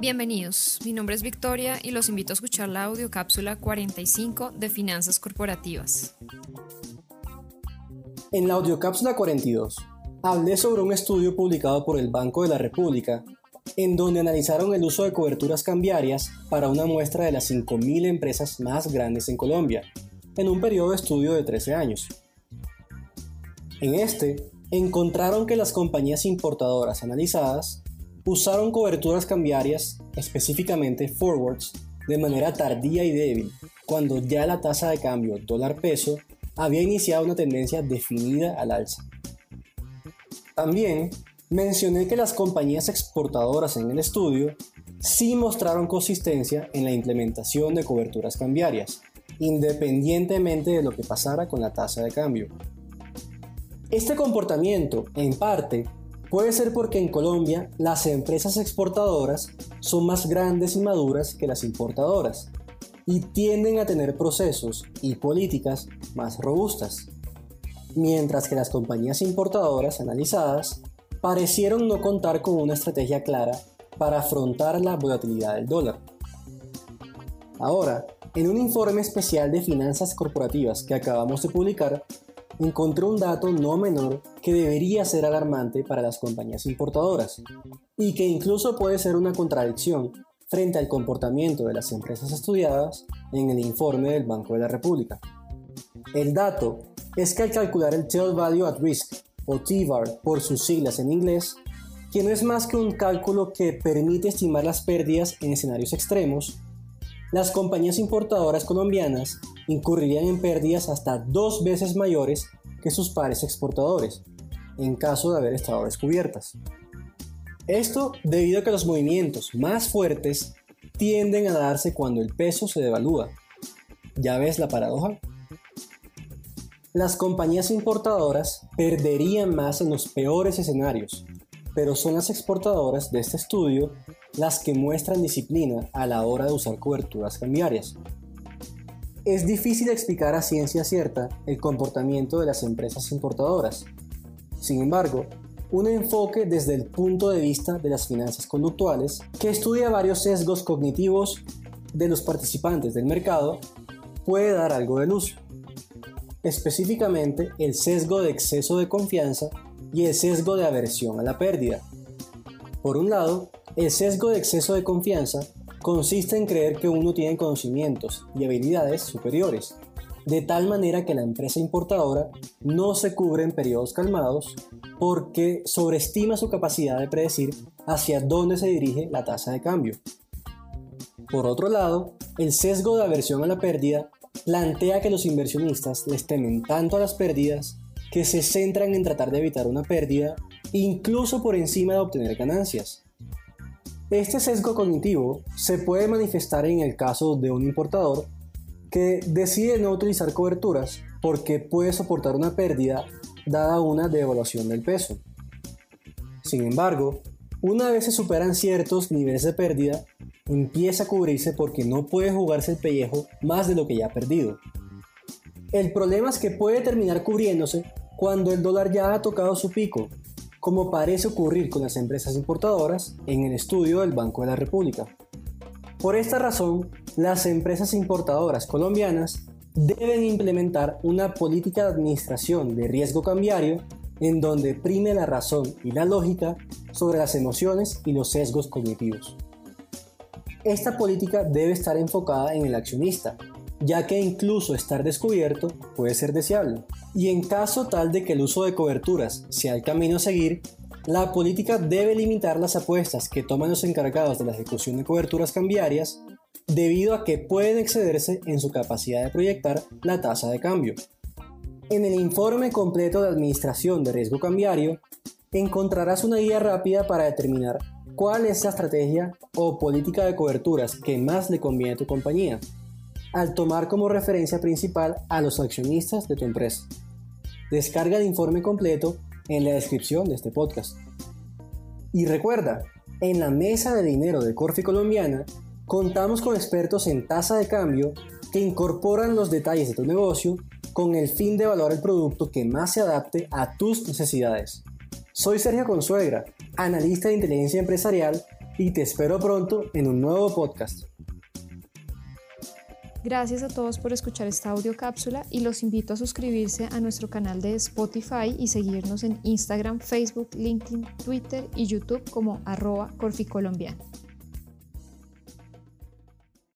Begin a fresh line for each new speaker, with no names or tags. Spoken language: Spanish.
Bienvenidos, mi nombre es Victoria y los invito a escuchar la audio cápsula 45 de Finanzas Corporativas.
En la audiocápsula 42 hablé sobre un estudio publicado por el Banco de la República en donde analizaron el uso de coberturas cambiarias para una muestra de las 5.000 empresas más grandes en Colombia, en un periodo de estudio de 13 años. En este, encontraron que las compañías importadoras analizadas usaron coberturas cambiarias, específicamente forwards, de manera tardía y débil, cuando ya la tasa de cambio dólar-peso había iniciado una tendencia definida al alza. También mencioné que las compañías exportadoras en el estudio sí mostraron consistencia en la implementación de coberturas cambiarias, independientemente de lo que pasara con la tasa de cambio. Este comportamiento, en parte, Puede ser porque en Colombia las empresas exportadoras son más grandes y maduras que las importadoras y tienden a tener procesos y políticas más robustas, mientras que las compañías importadoras analizadas parecieron no contar con una estrategia clara para afrontar la volatilidad del dólar. Ahora, en un informe especial de finanzas corporativas que acabamos de publicar, encontré un dato no menor que debería ser alarmante para las compañías importadoras y que incluso puede ser una contradicción frente al comportamiento de las empresas estudiadas en el informe del Banco de la República. El dato es que al calcular el Tail Value at Risk, o TVAR por sus siglas en inglés, que no es más que un cálculo que permite estimar las pérdidas en escenarios extremos, las compañías importadoras colombianas incurrirían en pérdidas hasta dos veces mayores que sus pares exportadores, en caso de haber estado descubiertas. Esto debido a que los movimientos más fuertes tienden a darse cuando el peso se devalúa. ¿Ya ves la paradoja? Las compañías importadoras perderían más en los peores escenarios, pero son las exportadoras de este estudio las que muestran disciplina a la hora de usar coberturas cambiarias. Es difícil explicar a ciencia cierta el comportamiento de las empresas importadoras. Sin embargo, un enfoque desde el punto de vista de las finanzas conductuales, que estudia varios sesgos cognitivos de los participantes del mercado, puede dar algo de luz. Específicamente el sesgo de exceso de confianza y el sesgo de aversión a la pérdida. Por un lado, el sesgo de exceso de confianza consiste en creer que uno tiene conocimientos y habilidades superiores, de tal manera que la empresa importadora no se cubre en periodos calmados porque sobreestima su capacidad de predecir hacia dónde se dirige la tasa de cambio. Por otro lado, el sesgo de aversión a la pérdida plantea que los inversionistas les temen tanto a las pérdidas que se centran en tratar de evitar una pérdida incluso por encima de obtener ganancias. Este sesgo cognitivo se puede manifestar en el caso de un importador que decide no utilizar coberturas porque puede soportar una pérdida dada una devaluación del peso. Sin embargo, una vez se superan ciertos niveles de pérdida, empieza a cubrirse porque no puede jugarse el pellejo más de lo que ya ha perdido. El problema es que puede terminar cubriéndose cuando el dólar ya ha tocado su pico como parece ocurrir con las empresas importadoras en el estudio del Banco de la República. Por esta razón, las empresas importadoras colombianas deben implementar una política de administración de riesgo cambiario en donde prime la razón y la lógica sobre las emociones y los sesgos cognitivos. Esta política debe estar enfocada en el accionista, ya que incluso estar descubierto puede ser deseable. Y en caso tal de que el uso de coberturas sea el camino a seguir, la política debe limitar las apuestas que toman los encargados de la ejecución de coberturas cambiarias debido a que pueden excederse en su capacidad de proyectar la tasa de cambio. En el informe completo de Administración de Riesgo Cambiario encontrarás una guía rápida para determinar cuál es la estrategia o política de coberturas que más le conviene a tu compañía al tomar como referencia principal a los accionistas de tu empresa. Descarga el informe completo en la descripción de este podcast. Y recuerda, en la mesa de dinero de Corfi Colombiana contamos con expertos en tasa de cambio que incorporan los detalles de tu negocio con el fin de evaluar el producto que más se adapte a tus necesidades. Soy Sergio Consuegra, analista de inteligencia empresarial y te espero pronto en un nuevo podcast.
Gracias a todos por escuchar esta audio cápsula y los invito a suscribirse a nuestro canal de Spotify y seguirnos en Instagram, Facebook, LinkedIn, Twitter y YouTube como arroba corficolombiano.